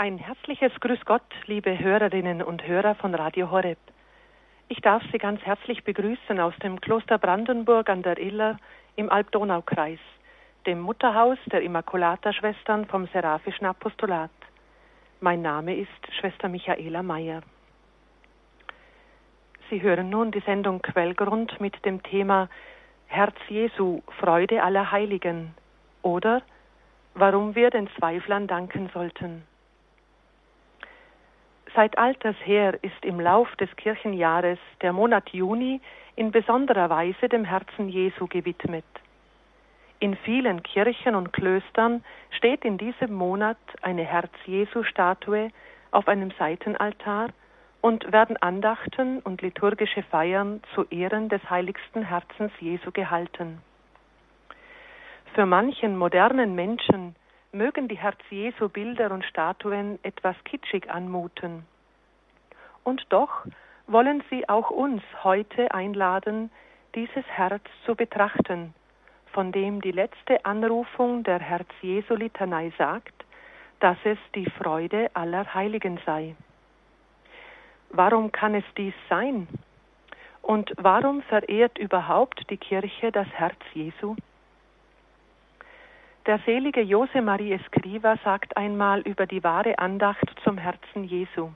Ein herzliches Grüß Gott, liebe Hörerinnen und Hörer von Radio Horeb. Ich darf Sie ganz herzlich begrüßen aus dem Kloster Brandenburg an der Iller im Alb-Donau-Kreis, dem Mutterhaus der Immaculata-Schwestern vom Seraphischen Apostolat. Mein Name ist Schwester Michaela Mayer. Sie hören nun die Sendung Quellgrund mit dem Thema Herz Jesu, Freude aller Heiligen oder warum wir den Zweiflern danken sollten. Seit alters her ist im Lauf des Kirchenjahres der Monat Juni in besonderer Weise dem Herzen Jesu gewidmet. In vielen Kirchen und Klöstern steht in diesem Monat eine Herz-Jesu-Statue auf einem Seitenaltar und werden Andachten und liturgische Feiern zu Ehren des heiligsten Herzens Jesu gehalten. Für manchen modernen Menschen mögen die Herz-Jesu-Bilder und Statuen etwas kitschig anmuten. Und doch wollen sie auch uns heute einladen, dieses Herz zu betrachten, von dem die letzte Anrufung der Herz-Jesu-Litanei sagt, dass es die Freude aller Heiligen sei. Warum kann es dies sein? Und warum verehrt überhaupt die Kirche das Herz Jesu? Der selige Jose Marie Escriva sagt einmal über die wahre Andacht zum Herzen Jesu.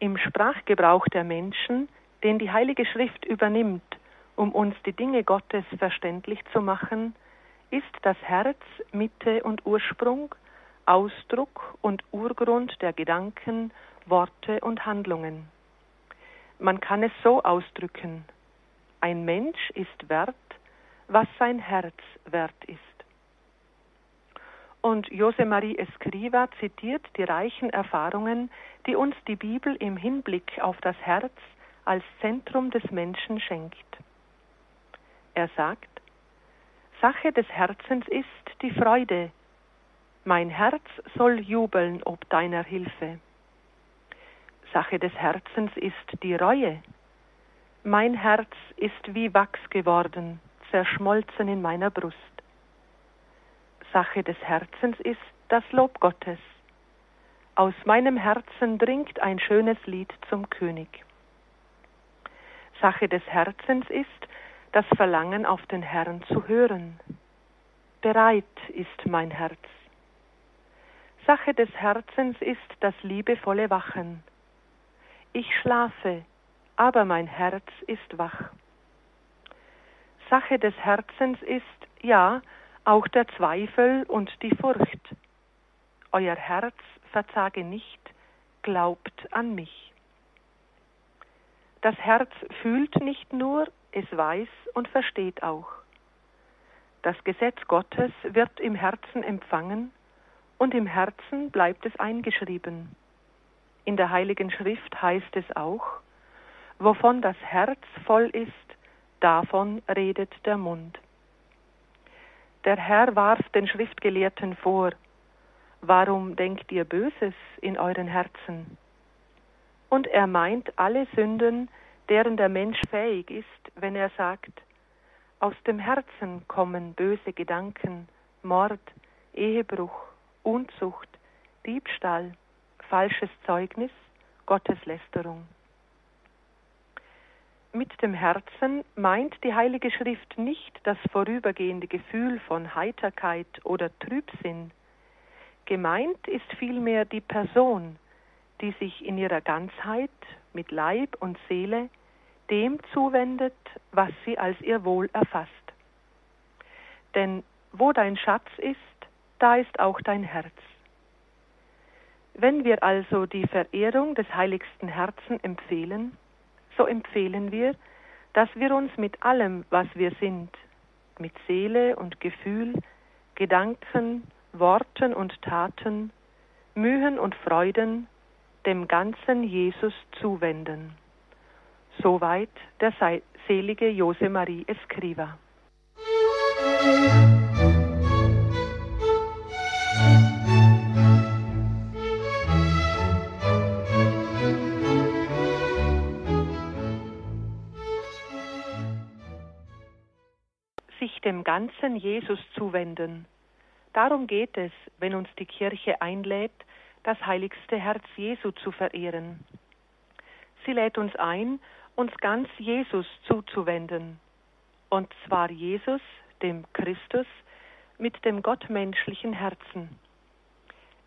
Im Sprachgebrauch der Menschen, den die Heilige Schrift übernimmt, um uns die Dinge Gottes verständlich zu machen, ist das Herz Mitte und Ursprung, Ausdruck und Urgrund der Gedanken, Worte und Handlungen. Man kann es so ausdrücken. Ein Mensch ist wert, was sein Herz wert ist. Und Jose Marie Escriva zitiert die reichen Erfahrungen, die uns die Bibel im Hinblick auf das Herz als Zentrum des Menschen schenkt. Er sagt, Sache des Herzens ist die Freude. Mein Herz soll jubeln ob deiner Hilfe. Sache des Herzens ist die Reue. Mein Herz ist wie Wachs geworden, zerschmolzen in meiner Brust. Sache des Herzens ist das Lob Gottes. Aus meinem Herzen dringt ein schönes Lied zum König. Sache des Herzens ist das Verlangen auf den Herrn zu hören. Bereit ist mein Herz. Sache des Herzens ist das liebevolle Wachen. Ich schlafe, aber mein Herz ist wach. Sache des Herzens ist, ja, auch der Zweifel und die Furcht. Euer Herz verzage nicht, glaubt an mich. Das Herz fühlt nicht nur, es weiß und versteht auch. Das Gesetz Gottes wird im Herzen empfangen und im Herzen bleibt es eingeschrieben. In der Heiligen Schrift heißt es auch, wovon das Herz voll ist, davon redet der Mund. Der Herr warf den Schriftgelehrten vor, Warum denkt ihr Böses in euren Herzen? Und er meint alle Sünden, deren der Mensch fähig ist, wenn er sagt, aus dem Herzen kommen böse Gedanken, Mord, Ehebruch, Unzucht, Diebstahl, falsches Zeugnis, Gotteslästerung. Mit dem Herzen meint die Heilige Schrift nicht das vorübergehende Gefühl von Heiterkeit oder Trübsinn. Gemeint ist vielmehr die Person, die sich in ihrer Ganzheit mit Leib und Seele dem zuwendet, was sie als ihr Wohl erfasst. Denn wo dein Schatz ist, da ist auch dein Herz. Wenn wir also die Verehrung des heiligsten Herzen empfehlen, so empfehlen wir, dass wir uns mit allem, was wir sind, mit Seele und Gefühl, Gedanken, Worten und Taten, Mühen und Freuden dem ganzen Jesus zuwenden. Soweit der selige Jose Marie Escriva. Dem ganzen Jesus zuwenden, Darum geht es, wenn uns die Kirche einlädt, das heiligste Herz Jesu zu verehren. Sie lädt uns ein, uns ganz Jesus zuzuwenden, und zwar Jesus, dem Christus, mit dem gottmenschlichen Herzen.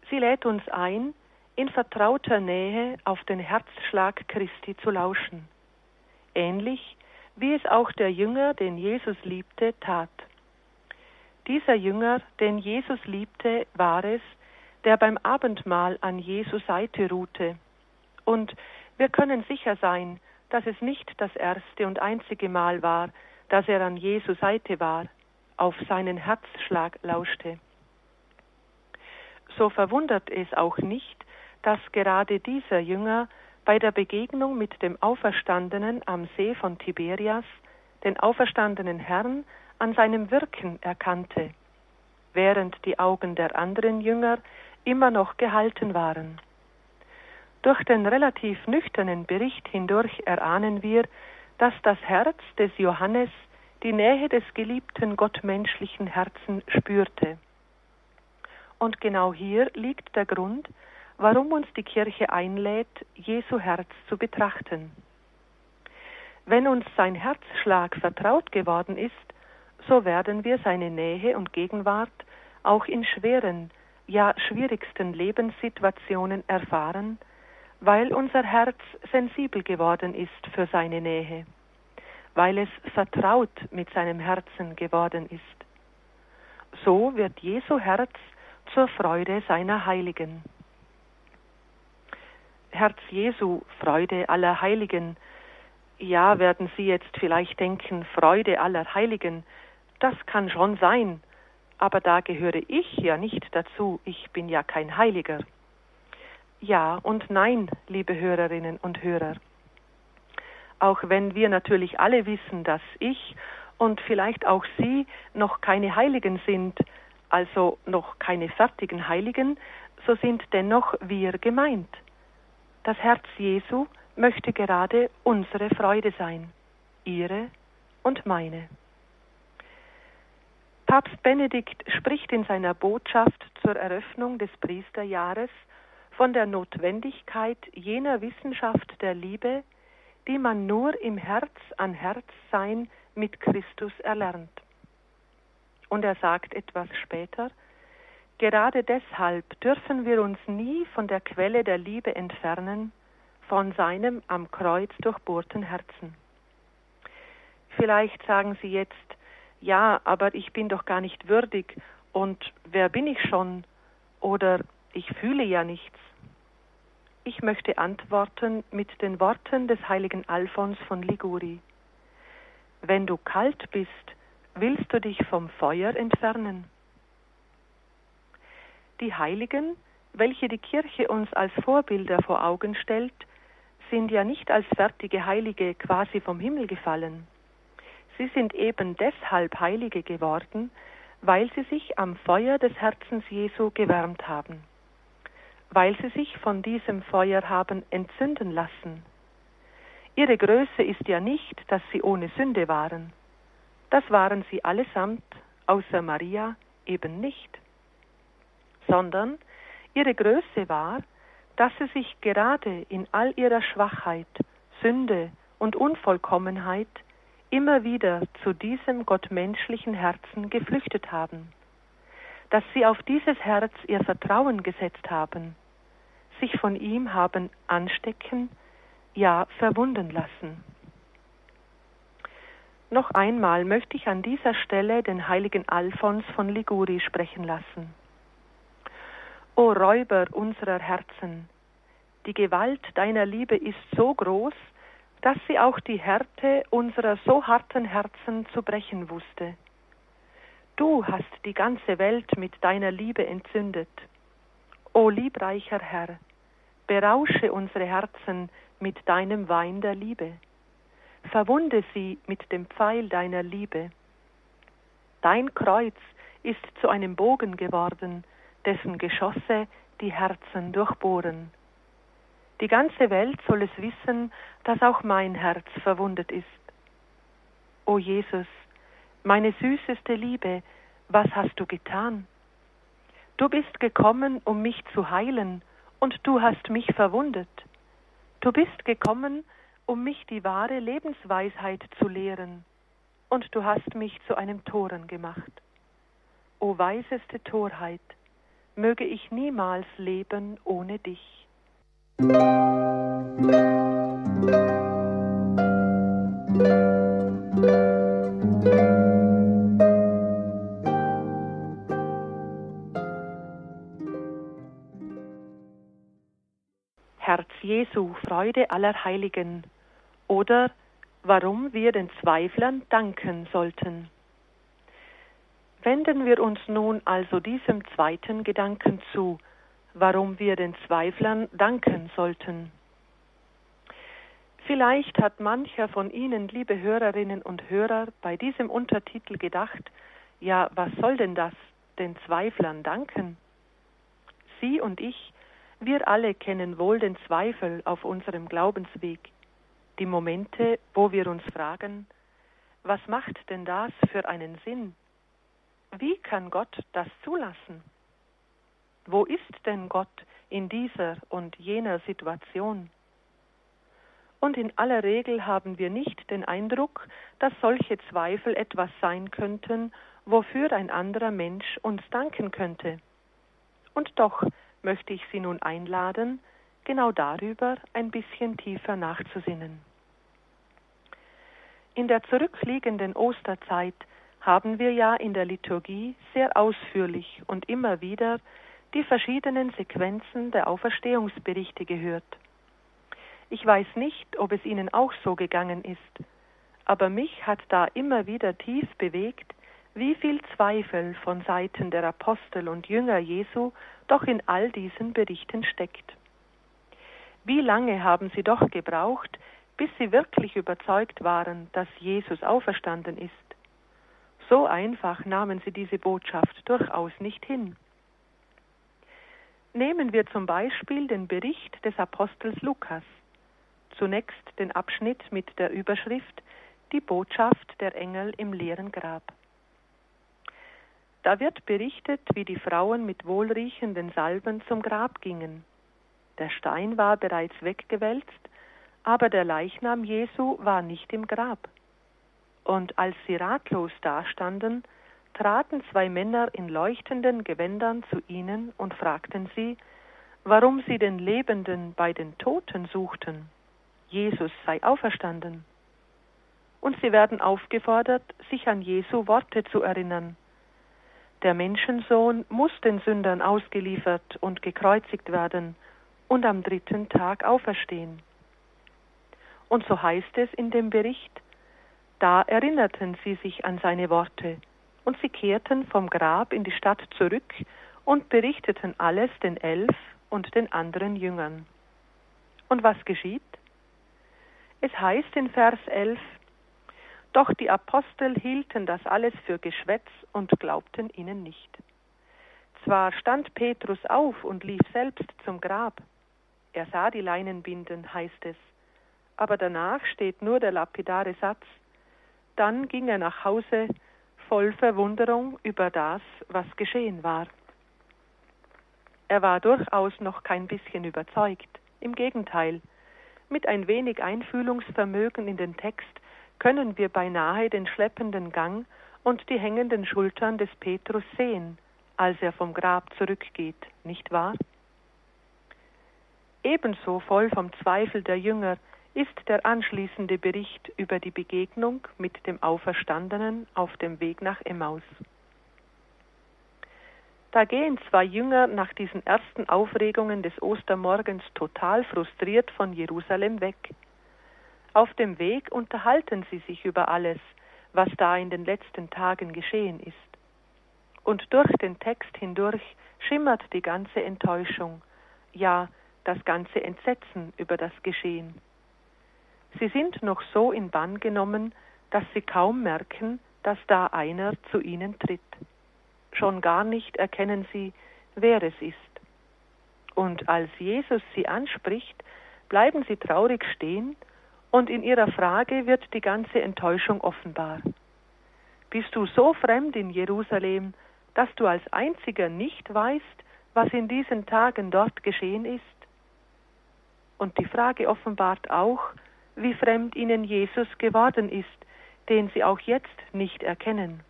Sie lädt uns ein, in vertrauter Nähe auf den Herzschlag Christi zu lauschen, ähnlich wie es auch der Jünger, den Jesus liebte, tat. Dieser Jünger, den Jesus liebte, war es, der beim Abendmahl an Jesu Seite ruhte. Und wir können sicher sein, dass es nicht das erste und einzige Mal war, dass er an Jesu Seite war, auf seinen Herzschlag lauschte. So verwundert es auch nicht, dass gerade dieser Jünger bei der Begegnung mit dem Auferstandenen am See von Tiberias den auferstandenen Herrn an seinem Wirken erkannte, während die Augen der anderen Jünger immer noch gehalten waren. Durch den relativ nüchternen Bericht hindurch erahnen wir, dass das Herz des Johannes die Nähe des geliebten gottmenschlichen Herzen spürte. Und genau hier liegt der Grund, warum uns die Kirche einlädt, Jesu Herz zu betrachten. Wenn uns sein Herzschlag vertraut geworden ist, so werden wir seine Nähe und Gegenwart auch in schweren, ja schwierigsten Lebenssituationen erfahren, weil unser Herz sensibel geworden ist für seine Nähe, weil es vertraut mit seinem Herzen geworden ist. So wird Jesu Herz zur Freude seiner Heiligen. Herz Jesu, Freude aller Heiligen. Ja, werden Sie jetzt vielleicht denken, Freude aller Heiligen, das kann schon sein, aber da gehöre ich ja nicht dazu, ich bin ja kein Heiliger. Ja und nein, liebe Hörerinnen und Hörer. Auch wenn wir natürlich alle wissen, dass ich und vielleicht auch Sie noch keine Heiligen sind, also noch keine fertigen Heiligen, so sind dennoch wir gemeint. Das Herz Jesu möchte gerade unsere Freude sein, ihre und meine. Papst Benedikt spricht in seiner Botschaft zur Eröffnung des Priesterjahres von der Notwendigkeit jener Wissenschaft der Liebe, die man nur im Herz an Herz sein mit Christus erlernt. Und er sagt etwas später, gerade deshalb dürfen wir uns nie von der Quelle der Liebe entfernen, von seinem am Kreuz durchbohrten Herzen. Vielleicht sagen Sie jetzt, ja, aber ich bin doch gar nicht würdig und wer bin ich schon oder ich fühle ja nichts. Ich möchte antworten mit den Worten des heiligen Alphons von Liguri. Wenn du kalt bist, willst du dich vom Feuer entfernen? Die Heiligen, welche die Kirche uns als Vorbilder vor Augen stellt, sind ja nicht als fertige Heilige quasi vom Himmel gefallen. Sie sind eben deshalb Heilige geworden, weil sie sich am Feuer des Herzens Jesu gewärmt haben, weil sie sich von diesem Feuer haben entzünden lassen. Ihre Größe ist ja nicht, dass sie ohne Sünde waren. Das waren sie allesamt, außer Maria, eben nicht, sondern ihre Größe war, dass sie sich gerade in all ihrer Schwachheit, Sünde und Unvollkommenheit immer wieder zu diesem gottmenschlichen Herzen geflüchtet haben, dass sie auf dieses Herz ihr Vertrauen gesetzt haben, sich von ihm haben anstecken, ja verwunden lassen. Noch einmal möchte ich an dieser Stelle den heiligen Alphons von Liguri sprechen lassen. O Räuber unserer Herzen, die Gewalt deiner Liebe ist so groß, dass sie auch die Härte unserer so harten Herzen zu brechen wusste. Du hast die ganze Welt mit deiner Liebe entzündet. O liebreicher Herr, berausche unsere Herzen mit deinem Wein der Liebe. Verwunde sie mit dem Pfeil deiner Liebe. Dein Kreuz ist zu einem Bogen geworden, dessen Geschosse die Herzen durchbohren. Die ganze Welt soll es wissen, dass auch mein Herz verwundet ist. O Jesus, meine süßeste Liebe, was hast du getan? Du bist gekommen, um mich zu heilen, und du hast mich verwundet. Du bist gekommen, um mich die wahre Lebensweisheit zu lehren, und du hast mich zu einem Toren gemacht. O weiseste Torheit, möge ich niemals leben ohne dich. Herz Jesu, Freude aller Heiligen oder warum wir den Zweiflern danken sollten. Wenden wir uns nun also diesem zweiten Gedanken zu, warum wir den Zweiflern danken sollten. Vielleicht hat mancher von Ihnen, liebe Hörerinnen und Hörer, bei diesem Untertitel gedacht, ja, was soll denn das, den Zweiflern danken? Sie und ich, wir alle kennen wohl den Zweifel auf unserem Glaubensweg, die Momente, wo wir uns fragen, was macht denn das für einen Sinn? Wie kann Gott das zulassen? Wo ist denn Gott in dieser und jener Situation? Und in aller Regel haben wir nicht den Eindruck, dass solche Zweifel etwas sein könnten, wofür ein anderer Mensch uns danken könnte. Und doch möchte ich Sie nun einladen, genau darüber ein bisschen tiefer nachzusinnen. In der zurückliegenden Osterzeit haben wir ja in der Liturgie sehr ausführlich und immer wieder die verschiedenen Sequenzen der Auferstehungsberichte gehört. Ich weiß nicht, ob es Ihnen auch so gegangen ist, aber mich hat da immer wieder tief bewegt, wie viel Zweifel von Seiten der Apostel und Jünger Jesu doch in all diesen Berichten steckt. Wie lange haben sie doch gebraucht, bis sie wirklich überzeugt waren, dass Jesus auferstanden ist? So einfach nahmen sie diese Botschaft durchaus nicht hin. Nehmen wir zum Beispiel den Bericht des Apostels Lukas. Zunächst den Abschnitt mit der Überschrift Die Botschaft der Engel im leeren Grab. Da wird berichtet, wie die Frauen mit wohlriechenden Salben zum Grab gingen. Der Stein war bereits weggewälzt, aber der Leichnam Jesu war nicht im Grab. Und als sie ratlos dastanden, traten zwei Männer in leuchtenden Gewändern zu ihnen und fragten sie, warum sie den Lebenden bei den Toten suchten. Jesus sei auferstanden. Und sie werden aufgefordert, sich an Jesu Worte zu erinnern. Der Menschensohn muss den Sündern ausgeliefert und gekreuzigt werden und am dritten Tag auferstehen. Und so heißt es in dem Bericht, da erinnerten sie sich an seine Worte, und sie kehrten vom Grab in die Stadt zurück und berichteten alles den Elf und den anderen Jüngern. Und was geschieht? Es heißt in Vers 11, doch die Apostel hielten das alles für Geschwätz und glaubten ihnen nicht. Zwar stand Petrus auf und lief selbst zum Grab. Er sah die Leinenbinden, heißt es. Aber danach steht nur der lapidare Satz. Dann ging er nach Hause voll Verwunderung über das, was geschehen war. Er war durchaus noch kein bisschen überzeugt. Im Gegenteil, mit ein wenig Einfühlungsvermögen in den Text können wir beinahe den schleppenden Gang und die hängenden Schultern des Petrus sehen, als er vom Grab zurückgeht, nicht wahr? Ebenso voll vom Zweifel der Jünger ist der anschließende Bericht über die Begegnung mit dem Auferstandenen auf dem Weg nach Emmaus. Da gehen zwei Jünger nach diesen ersten Aufregungen des Ostermorgens total frustriert von Jerusalem weg. Auf dem Weg unterhalten sie sich über alles, was da in den letzten Tagen geschehen ist. Und durch den Text hindurch schimmert die ganze Enttäuschung, ja das ganze Entsetzen über das Geschehen. Sie sind noch so in Bann genommen, dass sie kaum merken, dass da einer zu ihnen tritt. Schon gar nicht erkennen sie, wer es ist. Und als Jesus sie anspricht, bleiben sie traurig stehen und in ihrer Frage wird die ganze Enttäuschung offenbar. Bist du so fremd in Jerusalem, dass du als einziger nicht weißt, was in diesen Tagen dort geschehen ist? Und die Frage offenbart auch, wie fremd ihnen Jesus geworden ist, den sie auch jetzt nicht erkennen.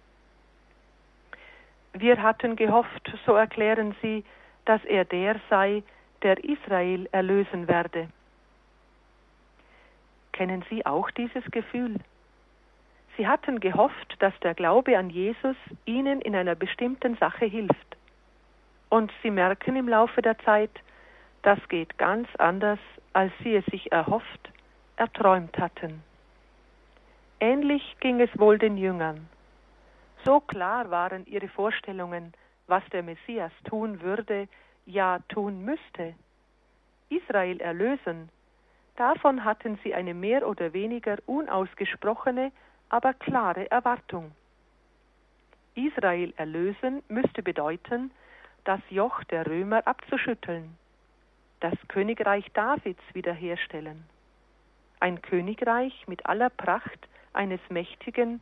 Wir hatten gehofft, so erklären sie, dass er der sei, der Israel erlösen werde. Kennen Sie auch dieses Gefühl? Sie hatten gehofft, dass der Glaube an Jesus ihnen in einer bestimmten Sache hilft. Und sie merken im Laufe der Zeit, das geht ganz anders, als sie es sich erhofft, erträumt hatten. Ähnlich ging es wohl den Jüngern. So klar waren ihre Vorstellungen, was der Messias tun würde, ja tun müsste. Israel erlösen, davon hatten sie eine mehr oder weniger unausgesprochene, aber klare Erwartung. Israel erlösen müsste bedeuten, das Joch der Römer abzuschütteln, das Königreich Davids wiederherstellen. Ein Königreich mit aller Pracht eines mächtigen,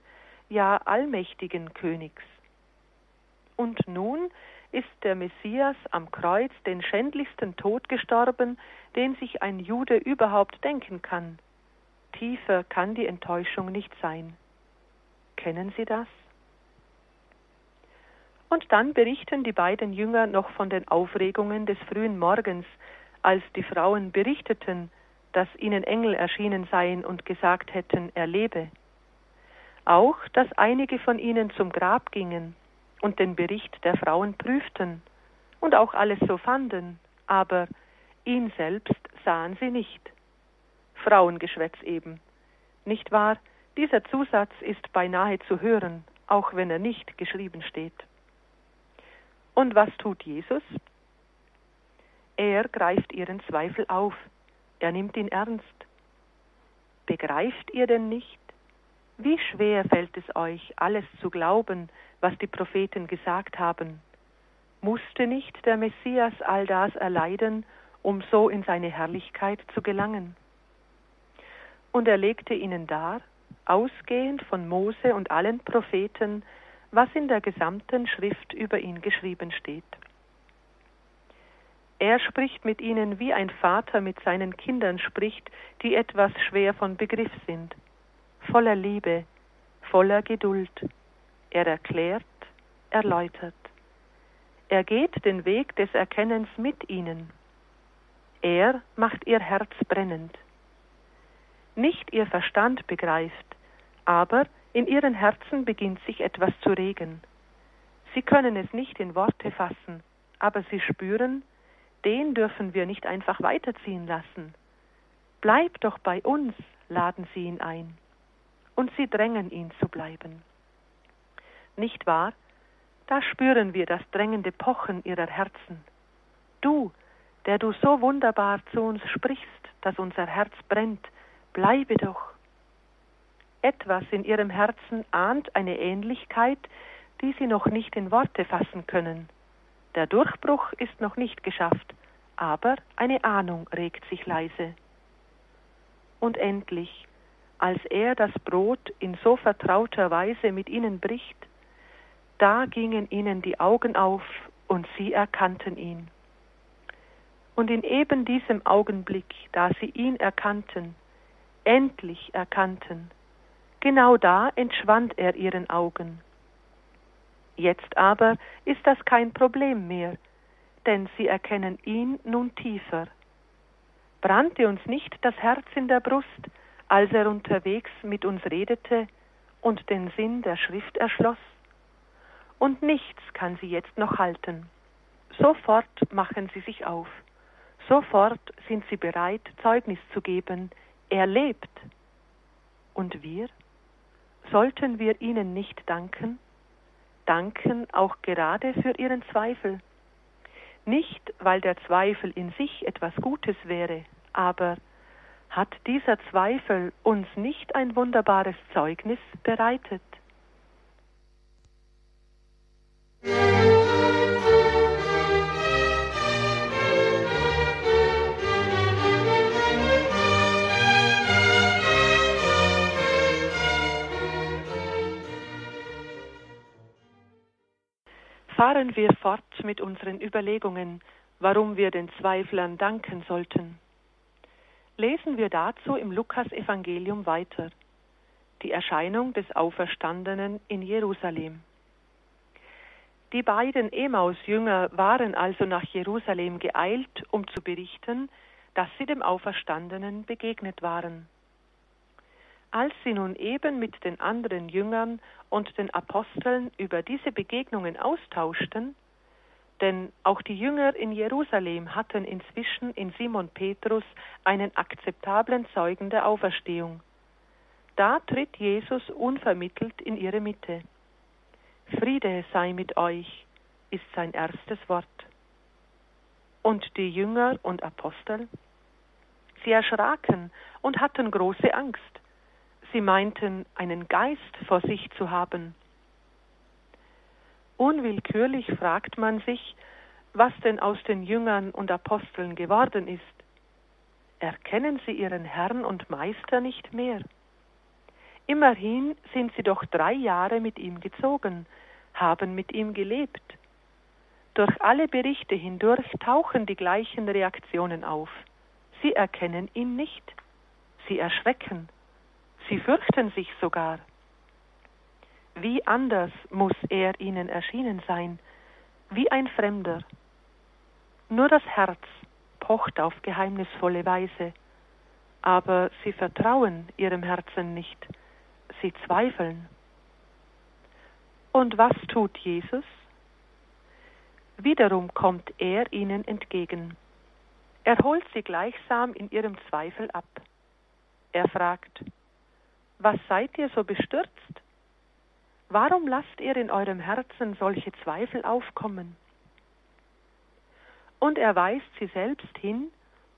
ja allmächtigen Königs. Und nun ist der Messias am Kreuz den schändlichsten Tod gestorben, den sich ein Jude überhaupt denken kann. Tiefer kann die Enttäuschung nicht sein. Kennen Sie das? Und dann berichten die beiden Jünger noch von den Aufregungen des frühen Morgens, als die Frauen berichteten, dass ihnen Engel erschienen seien und gesagt hätten, er lebe. Auch, dass einige von ihnen zum Grab gingen und den Bericht der Frauen prüften und auch alles so fanden, aber ihn selbst sahen sie nicht. Frauengeschwätz eben. Nicht wahr? Dieser Zusatz ist beinahe zu hören, auch wenn er nicht geschrieben steht. Und was tut Jesus? Er greift ihren Zweifel auf, er nimmt ihn ernst. Begreift ihr denn nicht? Wie schwer fällt es euch, alles zu glauben, was die Propheten gesagt haben? Musste nicht der Messias all das erleiden, um so in seine Herrlichkeit zu gelangen? Und er legte ihnen dar, ausgehend von Mose und allen Propheten, was in der gesamten Schrift über ihn geschrieben steht. Er spricht mit ihnen, wie ein Vater mit seinen Kindern spricht, die etwas schwer von Begriff sind voller Liebe, voller Geduld. Er erklärt, erläutert. Er geht den Weg des Erkennens mit ihnen. Er macht ihr Herz brennend. Nicht ihr Verstand begreift, aber in ihren Herzen beginnt sich etwas zu regen. Sie können es nicht in Worte fassen, aber sie spüren, den dürfen wir nicht einfach weiterziehen lassen. Bleib doch bei uns, laden sie ihn ein und sie drängen ihn zu bleiben. Nicht wahr? Da spüren wir das drängende Pochen ihrer Herzen. Du, der du so wunderbar zu uns sprichst, dass unser Herz brennt, bleibe doch. Etwas in ihrem Herzen ahnt eine Ähnlichkeit, die sie noch nicht in Worte fassen können. Der Durchbruch ist noch nicht geschafft, aber eine Ahnung regt sich leise. Und endlich, als er das Brot in so vertrauter Weise mit ihnen bricht, da gingen ihnen die Augen auf und sie erkannten ihn. Und in eben diesem Augenblick, da sie ihn erkannten, endlich erkannten, genau da entschwand er ihren Augen. Jetzt aber ist das kein Problem mehr, denn sie erkennen ihn nun tiefer. Brannte uns nicht das Herz in der Brust, als er unterwegs mit uns redete und den Sinn der Schrift erschloss. Und nichts kann sie jetzt noch halten. Sofort machen sie sich auf. Sofort sind sie bereit, Zeugnis zu geben. Er lebt. Und wir? Sollten wir ihnen nicht danken? Danken auch gerade für ihren Zweifel. Nicht, weil der Zweifel in sich etwas Gutes wäre, aber hat dieser Zweifel uns nicht ein wunderbares Zeugnis bereitet? Fahren wir fort mit unseren Überlegungen, warum wir den Zweiflern danken sollten. Lesen wir dazu im Lukas-Evangelium weiter. Die Erscheinung des Auferstandenen in Jerusalem. Die beiden Emaus-Jünger waren also nach Jerusalem geeilt, um zu berichten, dass sie dem Auferstandenen begegnet waren. Als sie nun eben mit den anderen Jüngern und den Aposteln über diese Begegnungen austauschten, denn auch die Jünger in Jerusalem hatten inzwischen in Simon Petrus einen akzeptablen Zeugen der Auferstehung. Da tritt Jesus unvermittelt in ihre Mitte. Friede sei mit euch, ist sein erstes Wort. Und die Jünger und Apostel? Sie erschraken und hatten große Angst. Sie meinten, einen Geist vor sich zu haben. Unwillkürlich fragt man sich, was denn aus den Jüngern und Aposteln geworden ist. Erkennen sie ihren Herrn und Meister nicht mehr? Immerhin sind sie doch drei Jahre mit ihm gezogen, haben mit ihm gelebt. Durch alle Berichte hindurch tauchen die gleichen Reaktionen auf. Sie erkennen ihn nicht, sie erschrecken, sie fürchten sich sogar. Wie anders muss er ihnen erschienen sein, wie ein Fremder. Nur das Herz pocht auf geheimnisvolle Weise, aber sie vertrauen ihrem Herzen nicht, sie zweifeln. Und was tut Jesus? Wiederum kommt er ihnen entgegen. Er holt sie gleichsam in ihrem Zweifel ab. Er fragt, was seid ihr so bestürzt? Warum lasst ihr in eurem Herzen solche Zweifel aufkommen? Und er weist sie selbst hin,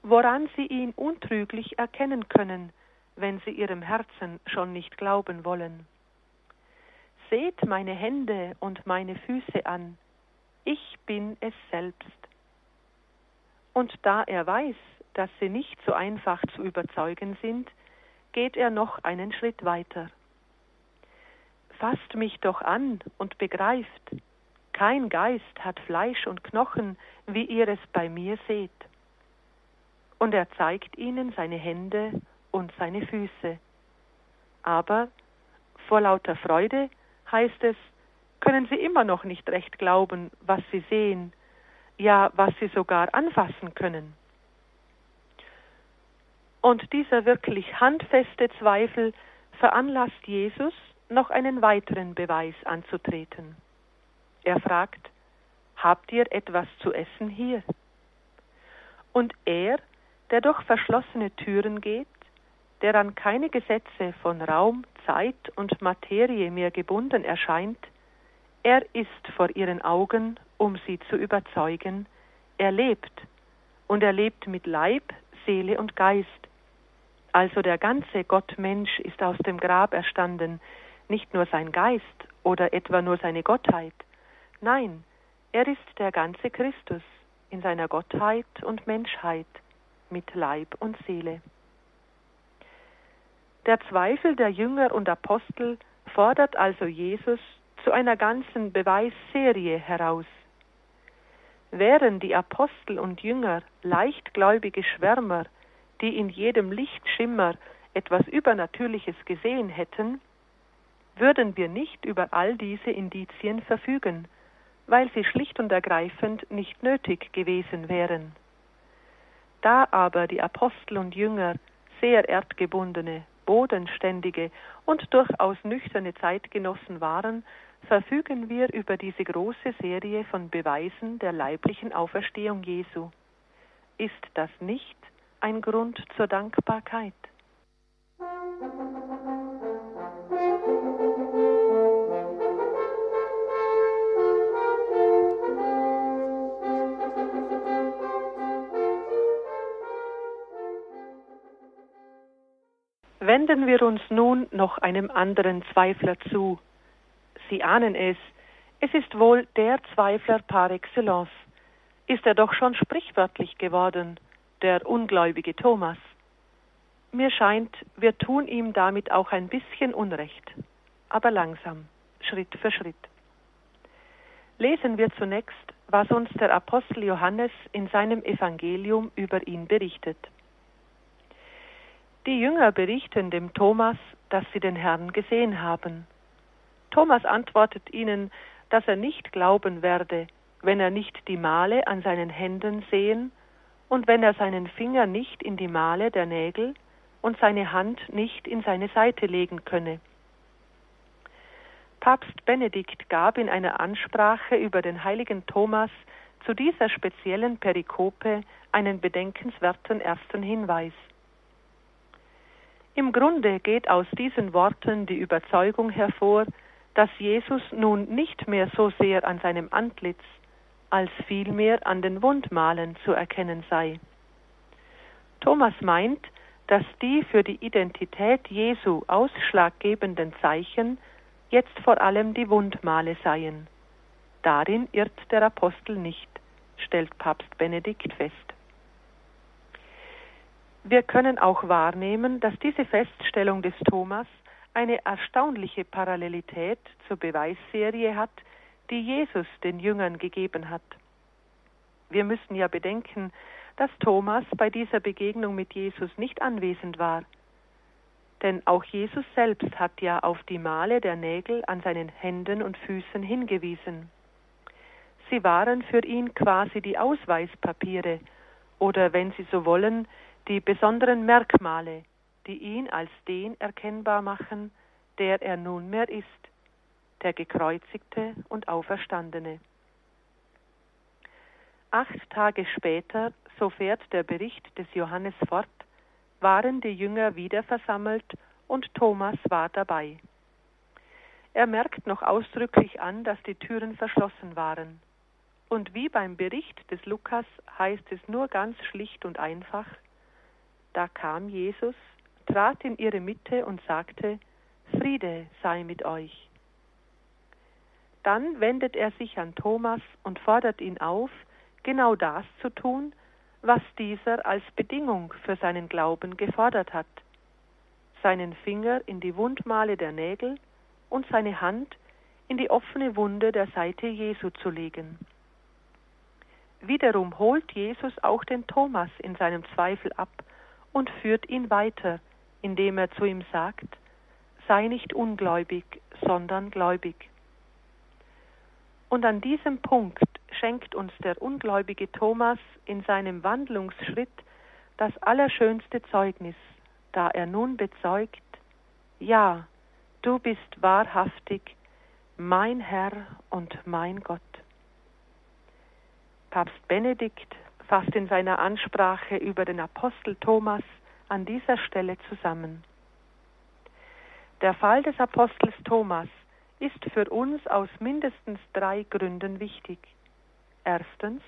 woran sie ihn untrüglich erkennen können, wenn sie ihrem Herzen schon nicht glauben wollen. Seht meine Hände und meine Füße an, ich bin es selbst. Und da er weiß, dass sie nicht so einfach zu überzeugen sind, geht er noch einen Schritt weiter. Fasst mich doch an und begreift, kein Geist hat Fleisch und Knochen, wie ihr es bei mir seht. Und er zeigt ihnen seine Hände und seine Füße. Aber vor lauter Freude heißt es, können sie immer noch nicht recht glauben, was sie sehen, ja was sie sogar anfassen können. Und dieser wirklich handfeste Zweifel veranlasst Jesus, noch einen weiteren Beweis anzutreten. Er fragt, Habt ihr etwas zu essen hier? Und er, der durch verschlossene Türen geht, der an keine Gesetze von Raum, Zeit und Materie mehr gebunden erscheint, er ist vor ihren Augen, um sie zu überzeugen, er lebt, und er lebt mit Leib, Seele und Geist. Also der ganze Gottmensch ist aus dem Grab erstanden, nicht nur sein Geist oder etwa nur seine Gottheit. Nein, er ist der ganze Christus in seiner Gottheit und Menschheit mit Leib und Seele. Der Zweifel der Jünger und Apostel fordert also Jesus zu einer ganzen Beweisserie heraus. Wären die Apostel und Jünger leichtgläubige Schwärmer, die in jedem Lichtschimmer etwas Übernatürliches gesehen hätten, würden wir nicht über all diese Indizien verfügen, weil sie schlicht und ergreifend nicht nötig gewesen wären. Da aber die Apostel und Jünger sehr erdgebundene, bodenständige und durchaus nüchterne Zeitgenossen waren, verfügen wir über diese große Serie von Beweisen der leiblichen Auferstehung Jesu. Ist das nicht ein Grund zur Dankbarkeit? Wenden wir uns nun noch einem anderen Zweifler zu. Sie ahnen es, es ist wohl der Zweifler par excellence. Ist er doch schon sprichwörtlich geworden, der ungläubige Thomas. Mir scheint, wir tun ihm damit auch ein bisschen Unrecht, aber langsam, Schritt für Schritt. Lesen wir zunächst, was uns der Apostel Johannes in seinem Evangelium über ihn berichtet. Die Jünger berichten dem Thomas, dass sie den Herrn gesehen haben. Thomas antwortet ihnen, dass er nicht glauben werde, wenn er nicht die Male an seinen Händen sehen und wenn er seinen Finger nicht in die Male der Nägel und seine Hand nicht in seine Seite legen könne. Papst Benedikt gab in einer Ansprache über den heiligen Thomas zu dieser speziellen Perikope einen bedenkenswerten ersten Hinweis. Im Grunde geht aus diesen Worten die Überzeugung hervor, dass Jesus nun nicht mehr so sehr an seinem Antlitz als vielmehr an den Wundmalen zu erkennen sei. Thomas meint, dass die für die Identität Jesu ausschlaggebenden Zeichen jetzt vor allem die Wundmale seien. Darin irrt der Apostel nicht, stellt Papst Benedikt fest. Wir können auch wahrnehmen, dass diese Feststellung des Thomas eine erstaunliche Parallelität zur Beweisserie hat, die Jesus den Jüngern gegeben hat. Wir müssen ja bedenken, dass Thomas bei dieser Begegnung mit Jesus nicht anwesend war. Denn auch Jesus selbst hat ja auf die Male der Nägel an seinen Händen und Füßen hingewiesen. Sie waren für ihn quasi die Ausweispapiere oder, wenn Sie so wollen, die besonderen Merkmale, die ihn als den erkennbar machen, der er nunmehr ist, der gekreuzigte und auferstandene. Acht Tage später, so fährt der Bericht des Johannes fort, waren die Jünger wieder versammelt und Thomas war dabei. Er merkt noch ausdrücklich an, dass die Türen verschlossen waren. Und wie beim Bericht des Lukas heißt es nur ganz schlicht und einfach, da kam Jesus, trat in ihre Mitte und sagte, Friede sei mit euch. Dann wendet er sich an Thomas und fordert ihn auf, genau das zu tun, was dieser als Bedingung für seinen Glauben gefordert hat, seinen Finger in die Wundmale der Nägel und seine Hand in die offene Wunde der Seite Jesu zu legen. Wiederum holt Jesus auch den Thomas in seinem Zweifel ab und führt ihn weiter, indem er zu ihm sagt, sei nicht ungläubig, sondern gläubig. Und an diesem Punkt schenkt uns der ungläubige Thomas in seinem Wandlungsschritt das allerschönste Zeugnis, da er nun bezeugt, ja, du bist wahrhaftig mein Herr und mein Gott. Papst Benedikt fasst in seiner Ansprache über den Apostel Thomas an dieser Stelle zusammen. Der Fall des Apostels Thomas ist für uns aus mindestens drei Gründen wichtig. Erstens,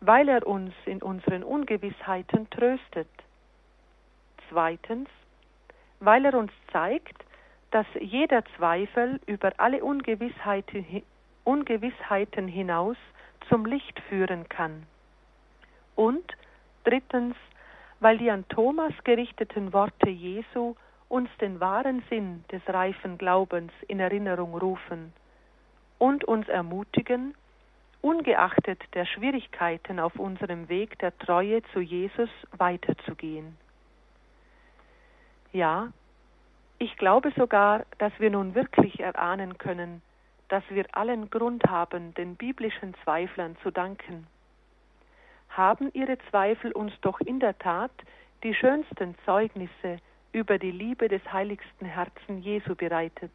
weil er uns in unseren Ungewissheiten tröstet. Zweitens, weil er uns zeigt, dass jeder Zweifel über alle Ungewissheiten, hinaus zum Licht führen kann. Und drittens, weil die an Thomas gerichteten Worte Jesu uns den wahren Sinn des reifen Glaubens in Erinnerung rufen und uns ermutigen, ungeachtet der Schwierigkeiten auf unserem Weg der Treue zu Jesus weiterzugehen. Ja, ich glaube sogar, dass wir nun wirklich erahnen können, dass wir allen Grund haben, den biblischen Zweiflern zu danken. Haben ihre Zweifel uns doch in der Tat die schönsten Zeugnisse über die Liebe des heiligsten Herzen Jesu bereitet.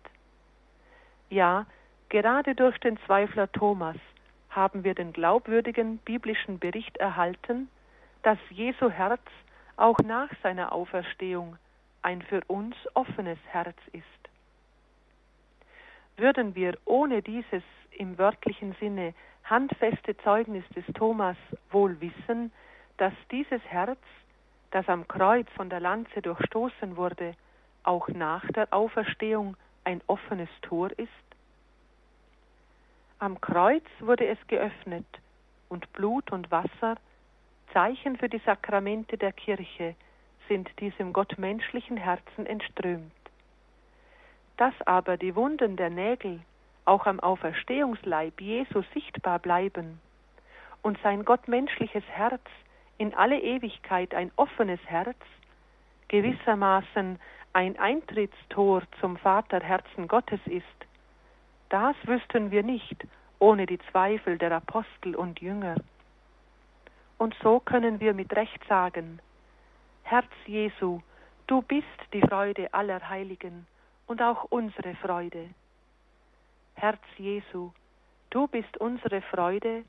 Ja, gerade durch den Zweifler Thomas haben wir den glaubwürdigen biblischen Bericht erhalten, dass Jesu Herz auch nach seiner Auferstehung ein für uns offenes Herz ist. Würden wir ohne dieses im wörtlichen Sinne handfeste Zeugnis des Thomas wohl wissen, dass dieses Herz, das am Kreuz von der Lanze durchstoßen wurde, auch nach der Auferstehung ein offenes Tor ist? Am Kreuz wurde es geöffnet und Blut und Wasser, Zeichen für die Sakramente der Kirche, sind diesem gottmenschlichen Herzen entströmt. Dass aber die Wunden der Nägel auch am Auferstehungsleib Jesu sichtbar bleiben und sein gottmenschliches Herz in alle Ewigkeit ein offenes Herz, gewissermaßen ein Eintrittstor zum Vaterherzen Gottes ist, das wüssten wir nicht ohne die Zweifel der Apostel und Jünger. Und so können wir mit Recht sagen, Herz Jesu, du bist die Freude aller Heiligen und auch unsere Freude. Herz Jesu, du bist unsere Freude,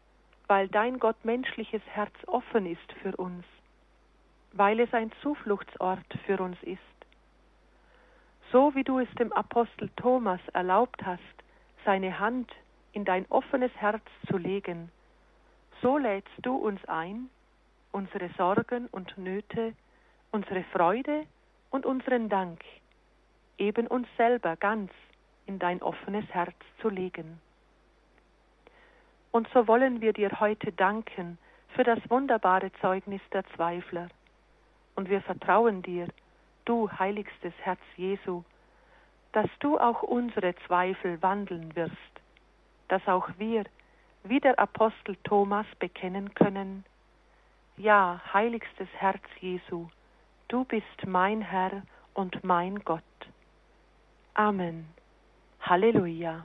weil dein gottmenschliches Herz offen ist für uns, weil es ein Zufluchtsort für uns ist. So wie du es dem Apostel Thomas erlaubt hast, seine Hand in dein offenes Herz zu legen, so lädst du uns ein, unsere Sorgen und Nöte, unsere Freude und unseren Dank, eben uns selber ganz in dein offenes Herz zu legen. Und so wollen wir dir heute danken für das wunderbare Zeugnis der Zweifler. Und wir vertrauen dir, du heiligstes Herz Jesu, dass du auch unsere Zweifel wandeln wirst, dass auch wir, wie der Apostel Thomas, bekennen können, ja, heiligstes Herz Jesu, du bist mein Herr und mein Gott. Amen. Halleluja.